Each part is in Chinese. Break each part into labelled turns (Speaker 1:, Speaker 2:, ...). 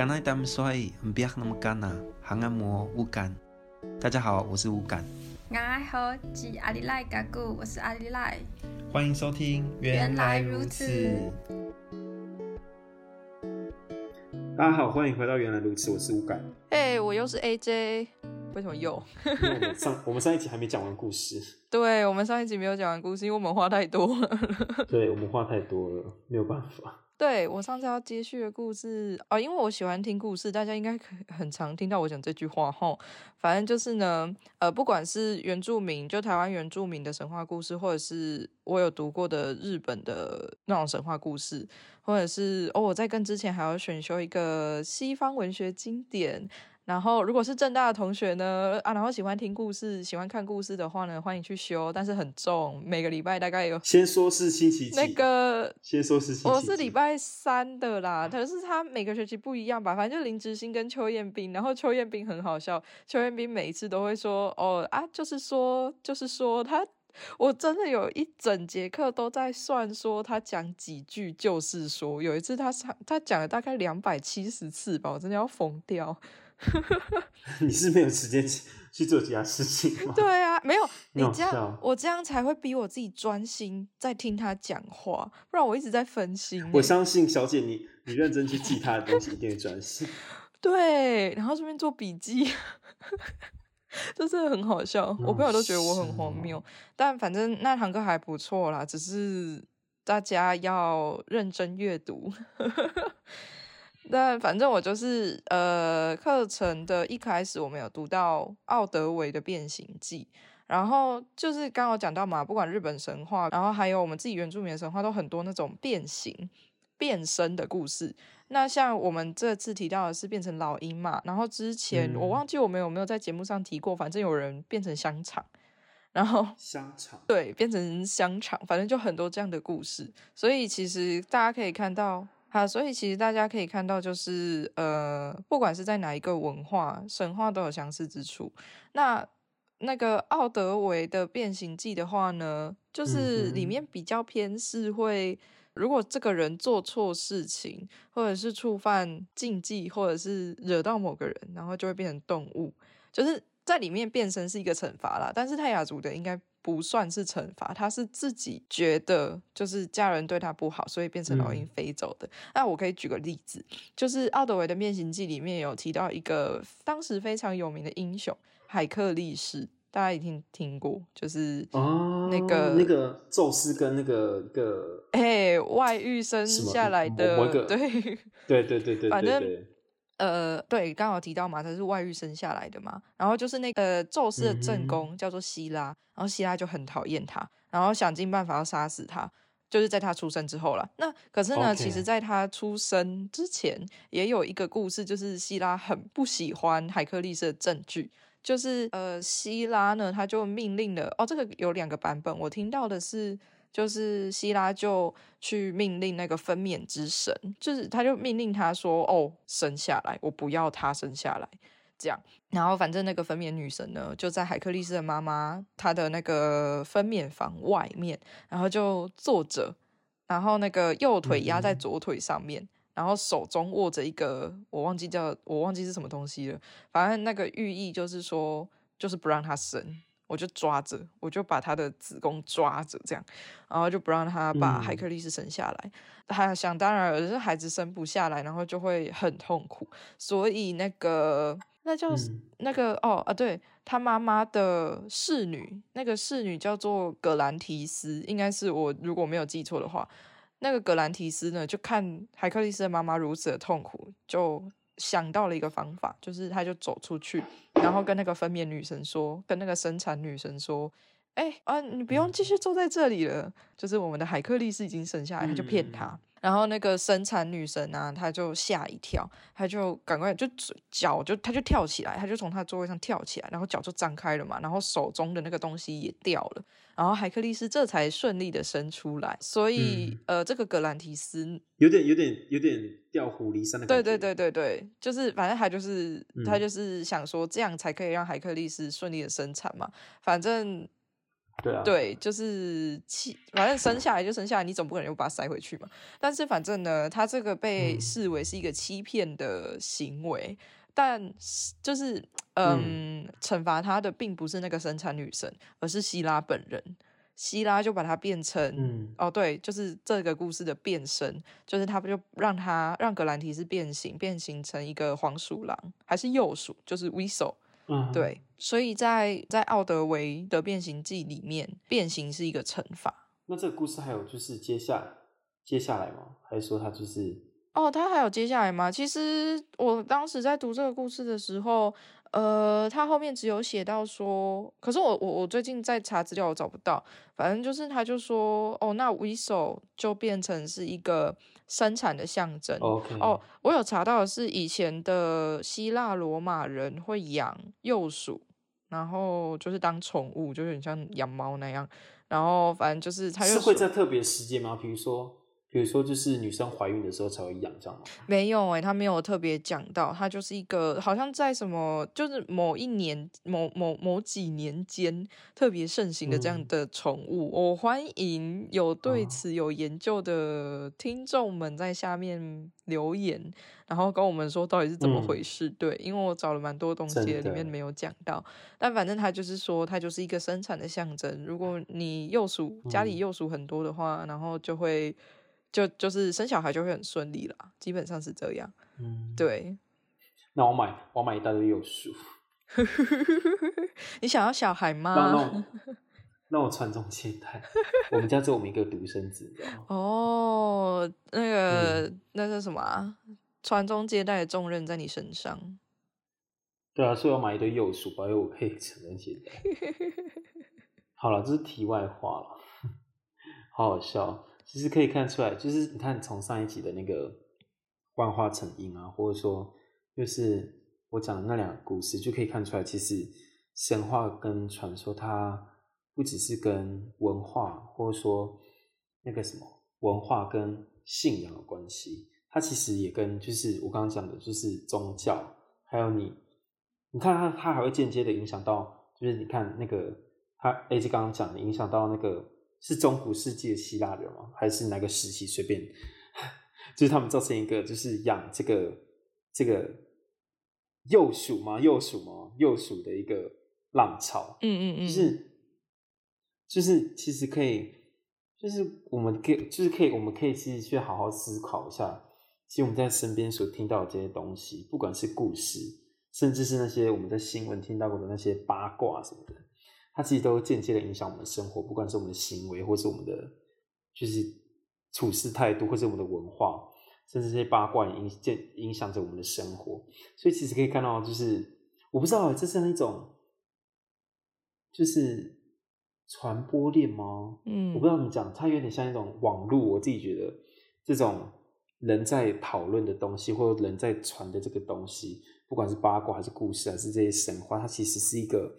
Speaker 1: 刚才他们说不要那么干呐，还按摩乌干。大家好，我是乌干。
Speaker 2: 大家好，是阿里赖嘎古，我是阿里赖。
Speaker 1: 欢迎收听，
Speaker 2: 原来如此。
Speaker 1: 大家好，欢迎回到原来如此，我是乌干。
Speaker 2: 哎，hey, 我又是 AJ，为什么又？
Speaker 1: 因为我们上我们上一集还没讲完故事。
Speaker 2: 对，我们上一集没有讲完故事，因为我们话太多了。
Speaker 1: 对，我们话太多了，没有办法。
Speaker 2: 对，我上次要接续的故事哦，因为我喜欢听故事，大家应该很常听到我讲这句话吼。反正就是呢，呃，不管是原住民，就台湾原住民的神话故事，或者是我有读过的日本的那种神话故事，或者是哦，我在跟之前还要选修一个西方文学经典。然后，如果是正大的同学呢，啊，然后喜欢听故事、喜欢看故事的话呢，欢迎去修，但是很重，每个礼拜大概有。
Speaker 1: 先说是星期几？
Speaker 2: 那个
Speaker 1: 先说是星期几？
Speaker 2: 我是礼拜三的啦，可是他每个学期不一样吧？反正就林直欣跟邱彦斌，然后邱彦斌很好笑，邱彦斌每一次都会说：“哦啊，就是说，就是说他，我真的有一整节课都在算说他讲几句，就是说有一次他上他讲了大概两百七十次吧，我真的要疯掉。”
Speaker 1: 你是没有时间去做其他事情吗？
Speaker 2: 对啊，没有 你这样，我这样才会逼我自己专心在听他讲话，不然我一直在分心。
Speaker 1: 我相信小姐你，你你认真去记他的东西，一定会专心。
Speaker 2: 对，然后顺便做笔记，这真的很好笑。我朋友都觉得我很荒谬，但反正那堂课还不错啦，只是大家要认真阅读。但反正我就是呃，课程的一开始我们有读到奥德维的《变形记》，然后就是刚好讲到嘛，不管日本神话，然后还有我们自己原住民的神话，都很多那种变形、变身的故事。那像我们这次提到的是变成老鹰嘛，然后之前我忘记我们有没有在节目上提过，反正有人变成香肠，然后
Speaker 1: 香肠
Speaker 2: 对，变成香肠，反正就很多这样的故事。所以其实大家可以看到。好，所以其实大家可以看到，就是呃，不管是在哪一个文化、神话，都有相似之处。那那个奥德维的《变形记》的话呢，就是里面比较偏是会，如果这个人做错事情，或者是触犯禁忌，或者是惹到某个人，然后就会变成动物，就是在里面变身是一个惩罚啦。但是泰雅族的应该。不算是惩罚，他是自己觉得就是家人对他不好，所以变成老鹰飞走的。嗯、那我可以举个例子，就是奥德维的《变形记》里面有提到一个当时非常有名的英雄海克力士，大家一定听过，就是那个、哦、
Speaker 1: 那个宙斯跟那个个
Speaker 2: 哎外遇生下来的，对
Speaker 1: 对对对对，
Speaker 2: 反正。呃，对，刚好提到嘛，他是外遇生下来的嘛，然后就是那个宙斯的正宫叫做希拉，然后希拉就很讨厌他，然后想尽办法要杀死他，就是在他出生之后了。那可是呢.其实在他出生之前也有一个故事，就是希拉很不喜欢海克力士的证据，就是呃，希拉呢他就命令了，哦，这个有两个版本，我听到的是。就是希拉就去命令那个分娩之神，就是他就命令他说：“哦，生下来，我不要他生下来。”这样，然后反正那个分娩女神呢，就在海克力斯的妈妈她的那个分娩房外面，然后就坐着，然后那个右腿压在左腿上面，然后手中握着一个我忘记叫我忘记是什么东西了，反正那个寓意就是说，就是不让她生。我就抓着，我就把他的子宫抓着，这样，然后就不让他把海克力斯生下来。他、嗯、想当然尔，是孩子生不下来，然后就会很痛苦。所以那个那叫、嗯、那个哦啊，对他妈妈的侍女，那个侍女叫做葛兰提斯，应该是我如果没有记错的话，那个葛兰提斯呢，就看海克力斯的妈妈如此的痛苦，就。想到了一个方法，就是他就走出去，然后跟那个分娩女神说，跟那个生产女神说，哎、欸、啊，你不用继续坐在这里了，就是我们的海克力士已经生下来，他就骗他。然后那个生产女神啊，她就吓一跳，她就赶快就脚就她就跳起来，她就从她座位上跳起来，然后脚就张开了嘛，然后手中的那个东西也掉了，然后海克力斯这才顺利的生出来。所以、嗯、呃，这个格兰提斯
Speaker 1: 有点有点有点调虎离山的感觉。
Speaker 2: 对对对对对，就是反正他就是他就是想说这样才可以让海克力斯顺利的生产嘛，反正。
Speaker 3: 对啊，
Speaker 2: 对，就是欺，反正生下来就生下来，你总不可能又把它塞回去嘛。但是反正呢，他这个被视为是一个欺骗的行为，嗯、但就是嗯，嗯惩罚他的并不是那个生产女神，而是希拉本人。希拉就把它变成，嗯、哦，对，就是这个故事的变身，就是他不就让他让格兰提斯变形，变形成一个黄鼠狼，还是幼鼠，就是 Weasel。嗯，对，所以在在奥德维的变形记里面，变形是一个惩罚。
Speaker 3: 那这个故事还有就是接下来接下来吗？还是说他就是？
Speaker 2: 哦，他还有接下来吗？其实我当时在读这个故事的时候，呃，他后面只有写到说，可是我我我最近在查资料，我找不到。反正就是他就说，哦，那 Weasel 就变成是一个。生产的象
Speaker 3: 征。
Speaker 2: 哦，我有查到的是以前的希腊罗马人会养幼鼠，然后就是当宠物，就有点像养猫那样。然后反正就是他
Speaker 3: 是会在特别时间吗？比如说。比如说，就是女生怀孕的时候才会养这样吗？
Speaker 2: 没有哎、欸，他没有特别讲到，他就是一个好像在什么，就是某一年某某某几年间特别盛行的这样的宠物。嗯、我欢迎有对此有研究的听众们在下面留言，嗯、然后跟我们说到底是怎么回事。嗯、对，因为我找了蛮多东西，里面没有讲到，但反正他就是说，它就是一个生产的象征。如果你幼鼠家里幼鼠很多的话，嗯、然后就会。就就是生小孩就会很顺利啦，基本上是这样。嗯，对。
Speaker 3: 那我买我买一大堆幼鼠。
Speaker 2: 你想要小孩吗？
Speaker 3: 那我那我传宗接代。我们家只有我们一个独生子？
Speaker 2: 哦，那个、嗯、那是什么啊？传宗接代的重任在你身上。
Speaker 3: 对啊，所以我买一堆幼鼠，保佑我可以传宗接代。好了，这是题外话了，好好笑。其实可以看出来，就是你看从上一集的那个幻化成鹰啊，或者说就是我讲的那两个故事，就可以看出来，其实神话跟传说它不只是跟文化，或者说那个什么文化跟信仰的关系，它其实也跟就是我刚刚讲的，就是宗教，还有你，你看它它还会间接的影响到，就是你看那个它 A 就刚刚讲的，影响到那个。是中古世纪的希腊人吗？还是哪个时期？随便，就是他们造成一个，就是养这个这个幼鼠吗？幼鼠吗？幼鼠的一个浪潮。嗯嗯嗯，就是就是其实可以，就是我们可以，就是可以，我们可以其实去好好思考一下，其实我们在身边所听到的这些东西，不管是故事，甚至是那些我们在新闻听到过的那些八卦什么的。它其实都间接的影响我们的生活，不管是我们的行为，或是我们的就是处事态度，或是我们的文化，甚至这些八卦也影影响着我们的生活。所以其实可以看到，就是我不知道这是那种就是传播链吗？嗯，我不知道怎么讲，它有点像一种网络。我自己觉得这种人在讨论的东西，或者人在传的这个东西，不管是八卦还是故事，还是这些神话，它其实是一个。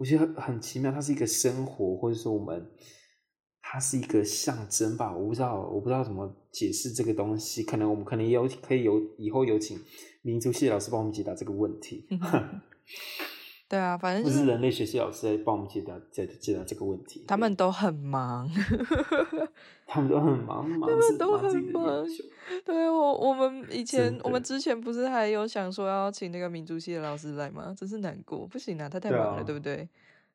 Speaker 3: 我觉得很奇妙，它是一个生活，或者说我们，它是一个象征吧。我不知道，我不知道怎么解释这个东西。可能我们可能也有可以有以后有请民族系老师帮我们解答这个问题。
Speaker 2: 对啊，反正、
Speaker 3: 就是、人类学习老师在帮我们解答解解答这个问题。
Speaker 2: 他们都很忙，
Speaker 3: 他们都很忙，忙
Speaker 2: 他们都很忙。对我，我们以前我们之前不是还有想说要请那个民族系的老师来吗？真是难过，不行啊，他太忙了，对，啊、对不对？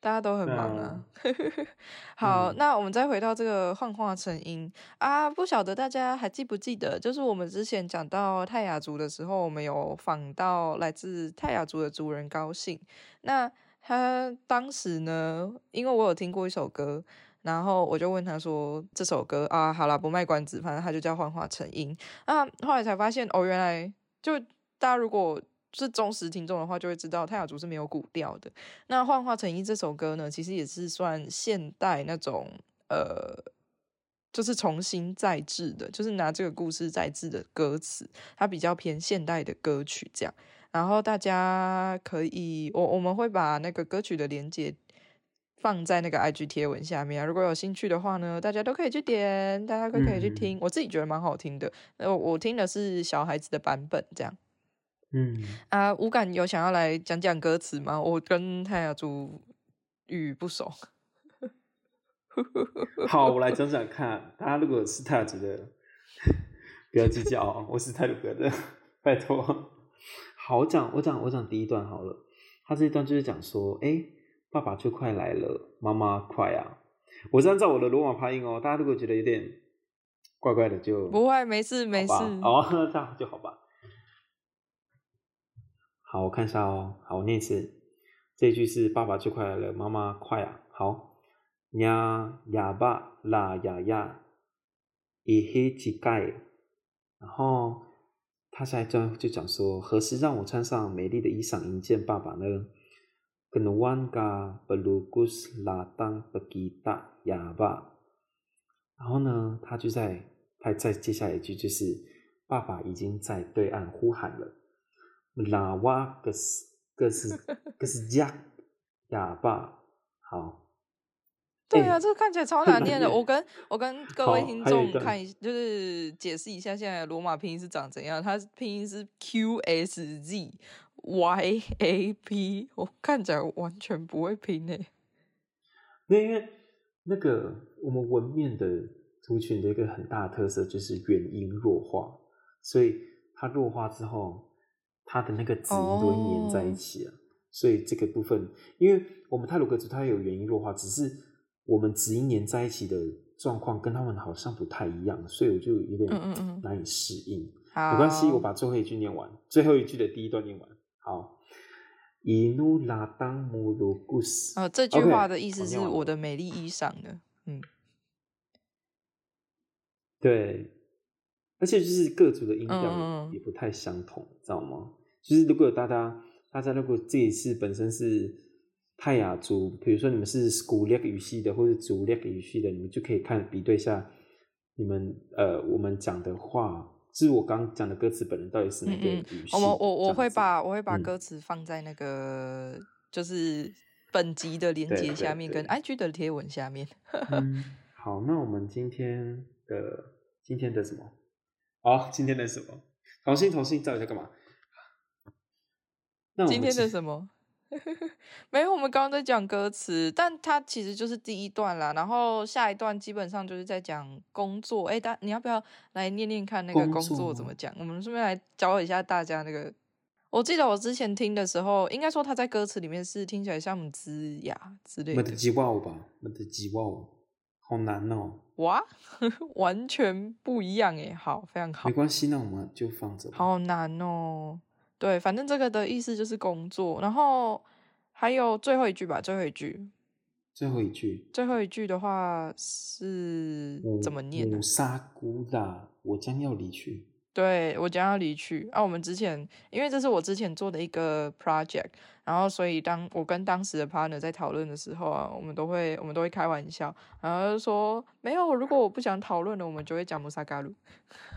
Speaker 2: 大家都很忙啊。好，嗯、那我们再回到这个幻化成音啊，不晓得大家还记不记得，就是我们之前讲到泰雅族的时候，我们有访到来自泰雅族的族人高兴。那他当时呢，因为我有听过一首歌，然后我就问他说：“这首歌啊，好啦，不卖关子，反正他就叫幻化成音。”那后来才发现，哦，原来就大家如果。是忠实听众的话，就会知道泰雅族是没有古调的。那《幻化成鹰》这首歌呢，其实也是算现代那种呃，就是重新再制的，就是拿这个故事再制的歌词，它比较偏现代的歌曲这样。然后大家可以，我我们会把那个歌曲的连接放在那个 IG 贴文下面啊。如果有兴趣的话呢，大家都可以去点，大家都可以去听。嗯、我自己觉得蛮好听的，呃，我听的是小孩子的版本这样。嗯啊，无感有想要来讲讲歌词吗？我跟泰雅族语不熟。
Speaker 3: 好，我来讲讲看。大家如果是泰雅族的，不要计较哦，我是泰鲁阁的，拜托。好，我讲我讲我讲第一段好了。他这一段就是讲说，哎，爸爸就快来了，妈妈快啊！我是按照我的罗马发音哦。大家如果觉得有点怪怪的就，就
Speaker 2: 不会，没事没事。
Speaker 3: 哦，这样就好吧。好，我看一下哦。好，我念一次。这一句是爸爸最快乐，妈妈快啊！好。呀呀吧啦呀呀，一黑乞丐。然后他下一段就讲说：何时让我穿上美丽的衣裳迎接爸爸呢？跟万嘎布鲁古斯拉当布吉达呀吧。然后呢，他就在他再接下来一句就是：爸爸已经在对岸呼喊了。拉瓦格斯格斯格斯加哑巴。好。
Speaker 2: 对啊，这个看起来超难念的。我跟我跟各位听众看一，就是解释一下现在的罗马拼音是长怎样。它拼音是 Q S Z Y A P，我看起来完全不会拼诶。
Speaker 3: 那因为那个我们文面的族群的一个很大的特色就是元音弱化，所以它弱化之后，它的那个子音都会粘在一起啊。Oh. 所以这个部分，因为我们泰鲁格族它有元音弱化，只是。我们子音粘在一起的状况跟他们好像不太一样，所以我就有点难以适应。嗯嗯嗯，没关系，我把最后一句念完，最后一句的第一段念完。好，伊努拉当穆鲁古斯。
Speaker 2: 哦，这句话的意思是我的美丽衣裳的。嗯，
Speaker 3: 对，而且就是各族的音调也不太相同，知道吗？就是如果大家大家如果这一次本身是。泰雅族，比如说你们是 Schoolek 语系的，或者 Zulek 语系的，你们就可以看比对一下，你们呃，我们讲的话，就是我刚讲的歌词本人到底是哪个语系？
Speaker 2: 我我我会把我会把歌词放在那个、嗯、就是本集的连接下面，跟 IG 的贴文下面。
Speaker 3: 嗯、好，那我们今天的今天的什么？哦，今天的什么？重新重新，到底在干嘛？
Speaker 2: 那今天的什么？没有，我们刚刚在讲歌词，但它其实就是第一段啦。然后下一段基本上就是在讲工作。哎，大你要不要来念念看那个工作怎么讲？我们顺便来教一下大家那个。我记得我之前听的时候，应该说他在歌词里面是听起来像“枝芽”之类的。
Speaker 3: 没得吉哇吧？没得吉哇，好难哦。
Speaker 2: 哇，完全不一样哎。好，非常好。
Speaker 3: 没关系，那我们就放着。
Speaker 2: 好难哦。对，反正这个的意思就是工作，然后还有最后一句吧，最后一句，
Speaker 3: 最后一句，
Speaker 2: 最后一句的话是怎么念？
Speaker 3: 姆沙古拉，我将要离去。
Speaker 2: 对，我将要离去。啊，我们之前因为这是我之前做的一个 project，然后所以当我跟当时的 partner 在讨论的时候啊，我们都会我们都会开玩笑，然后就说没有，如果我不想讨论了，我们就会讲姆萨嘎鲁。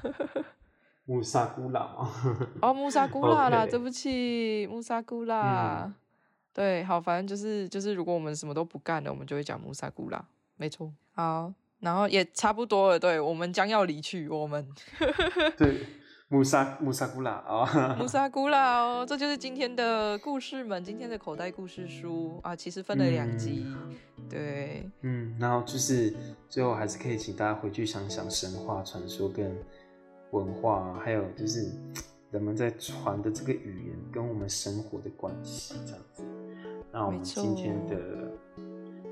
Speaker 3: 穆萨古拉吗？
Speaker 2: 哦，穆萨古拉啦.对不起，穆萨古拉。嗯、对，好，反正就是就是，如果我们什么都不干了，我们就会讲穆萨古拉，没错。好，然后也差不多了，对，我们将要离去，我们。
Speaker 3: 对，穆萨穆萨古拉啊，
Speaker 2: 穆萨古拉哦，这就是今天的故事们，今天的口袋故事书啊，其实分了两集，嗯、对，
Speaker 3: 嗯，然后就是最后还是可以请大家回去想想神话传说跟。文化，还有就是人们在传的这个语言跟我们生活的关系，这样子。那我们今天的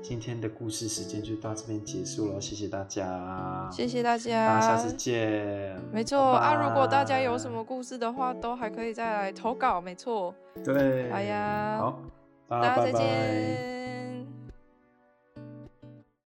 Speaker 3: 今天的故事时间就到这边结束了，谢谢大家，
Speaker 2: 谢谢大家，
Speaker 3: 大家下次见。
Speaker 2: 没错啊，如果大家有什么故事的话，都还可以再来投稿，没错。
Speaker 3: 对，
Speaker 2: 哎呀，
Speaker 3: 好，
Speaker 2: 大家再见。拜拜。